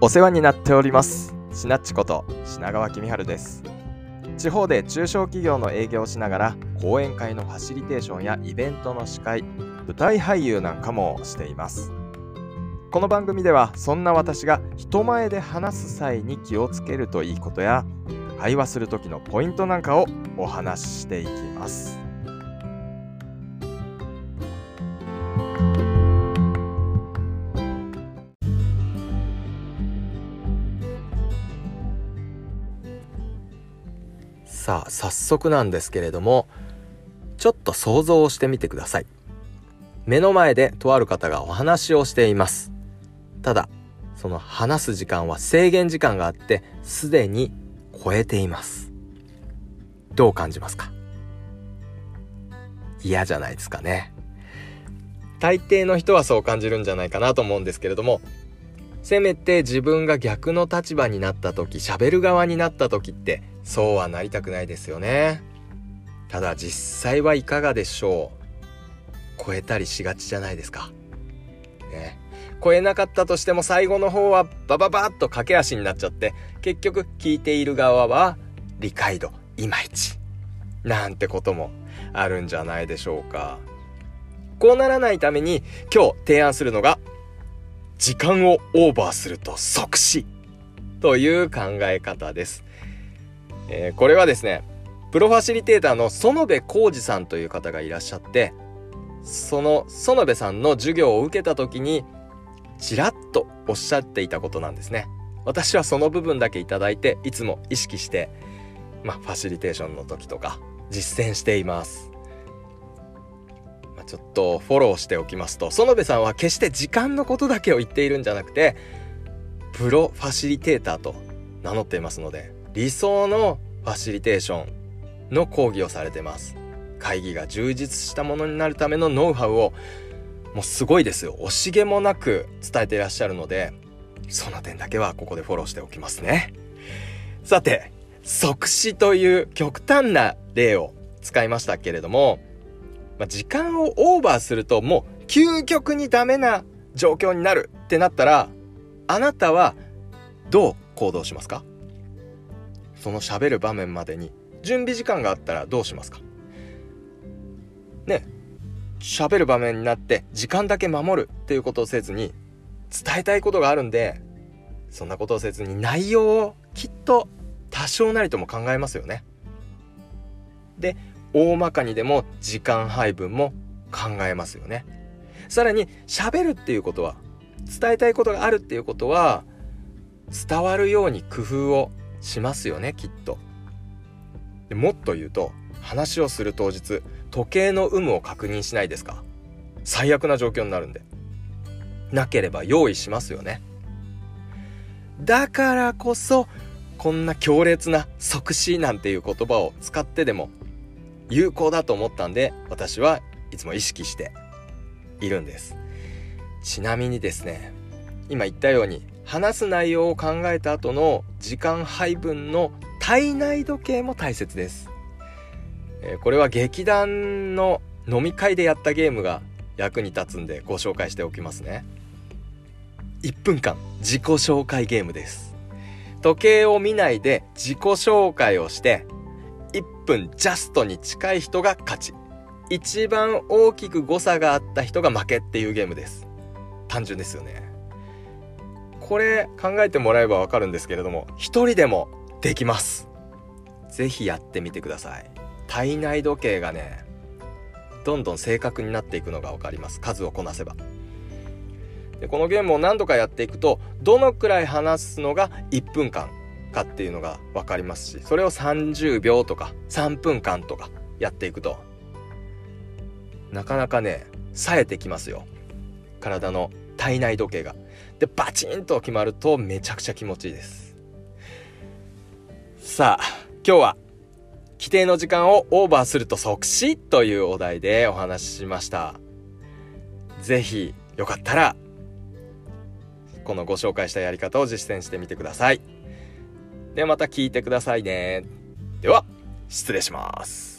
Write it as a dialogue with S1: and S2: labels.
S1: お世話になっております。しなっちこと品川公春です。地方で中小企業の営業をしながら講演会のファシリテーションやイベントの司会舞台俳優なんかもしています。この番組ではそんな私が人前で話す際に気をつけるといいことや会話する時のポイントなんかをお話ししていきます。さあ早速なんですけれどもちょっと想像をしてみてください。目の前でとある方がお話をしています。ただその話す時間は制限時間があってすでに超えています。どう感じますか？嫌じゃないですかね。大抵の人はそう感じるんじゃないかなと思うんですけれどもせめて自分が逆の立場になった時喋る側になった時ってそうはなりたくないですよね。ただ実際はいかがでしょう。超えたりしがちじゃないですか。ね。超えなかったとしても最後の方はバババッと駆け足になっちゃって結局聞いている側は理解度いまいち。なんてこともあるんじゃないでしょうか。こうならないために今日提案するのが時間をオーバーすると即死という考え方です、えー、これはですねプロファシリテーターの園部浩二さんという方がいらっしゃってその園部さんの授業を受けた時にちらっとおっしゃっていたことなんですね。私はその部分だけいただいていつも意識してまあファシリテーションの時とか実践しています、ちょっとフォローしておきますと園部さんは決して時間のことだけを言っているんじゃなくてプロファシリテーターと名乗っていますので理想のファシリテーションの講義をされてます。会議が充実したものになるためのノウハウをもうすごいですよ。惜しげもなく伝えていらっしゃるのでその点だけはここでフォローしておきますね。さて即死という極端な例を使いましたけれども、まあ、時間をオーバーするともう究極にダメな状況になるってなったらあなたはどう行動しますか？その喋る場面までに準備時間があったらどうしますか？ね喋る場面になって時間だけ守るっていうことをせずに伝えたいことがあるんでそんなことをせずに内容をきっと多少なりとも考えますよね。で大まかにでも時間配分も考えますよね。さらに喋るっていうことは伝えたいことがあるっていうことは伝わるように工夫をしますよねきっと。でもっと言うと話をする当日時計の有無を確認しないですか最悪な状況になるんでなければ用意しますよねだからこそこんな強烈な即死なんていう言葉を使ってでも有効だと思ったんで私はいつも意識しているんです。ちなみにですね今言ったように話す内容を考えた後の時間配分の体内時計も大切です。えー、これは劇団の飲み会でやったゲームが役に立つんでご紹介しておきますね。1分間自己紹介ゲームです。時計を見ないで自己紹介をして分ジャストに近い人が勝ち。一番大きく誤差があった人が負けっていうゲームです。単純ですよね。これ考えてもらえばわかるんですけれども一人でもできます。是非やってみてください。体内時計がねどんどん正確になっていくのが分かります。数をこなせば。でこのゲームを何度かやっていくとどのくらい話すのが1分間かっていうのが分かりますしそれを30秒とか3分間とかやっていくとなかなかね冴えてきますよ体の体内時計がでバチンと決まるとめちゃくちゃ気持ちいいですさあ今日は規定の時間をオーバーすると即死というお題でお話ししました。ぜひよかったらこのご紹介したやり方を実践してみてください。ではまた聞いてくださいね。では失礼します。